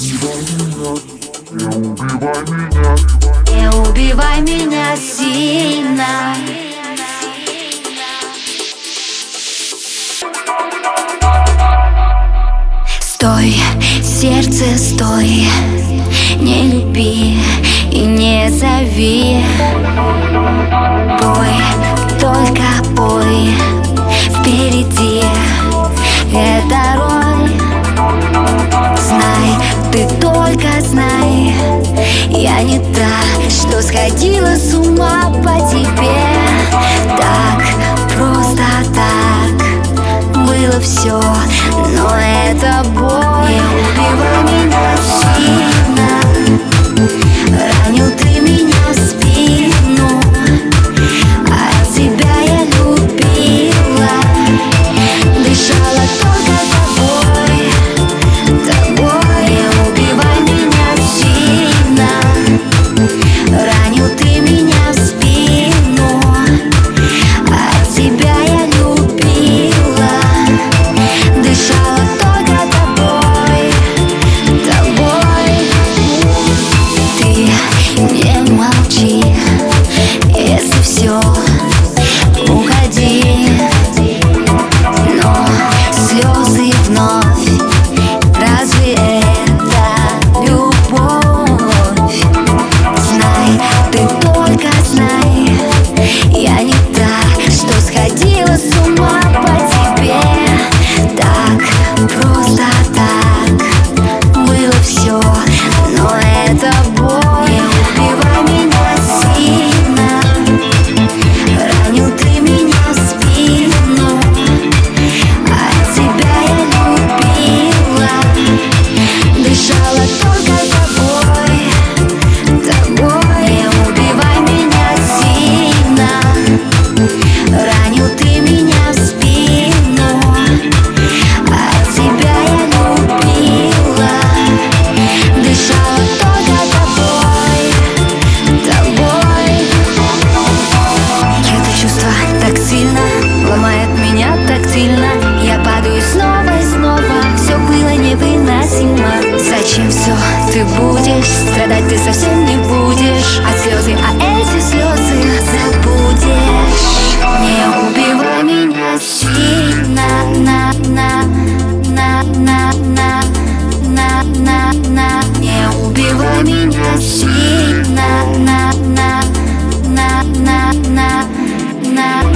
Не убивай меня сильно. Стой, сердце, стой. Не люби и не зови. Пой, только сходила с ума по тебе. Так, просто так Было все, но это боль ты будешь Страдать ты совсем не будешь От слезы, а эти слезы забудешь Не убивай меня сильно на на на на на на на на Не убивай меня сильно на на на на на на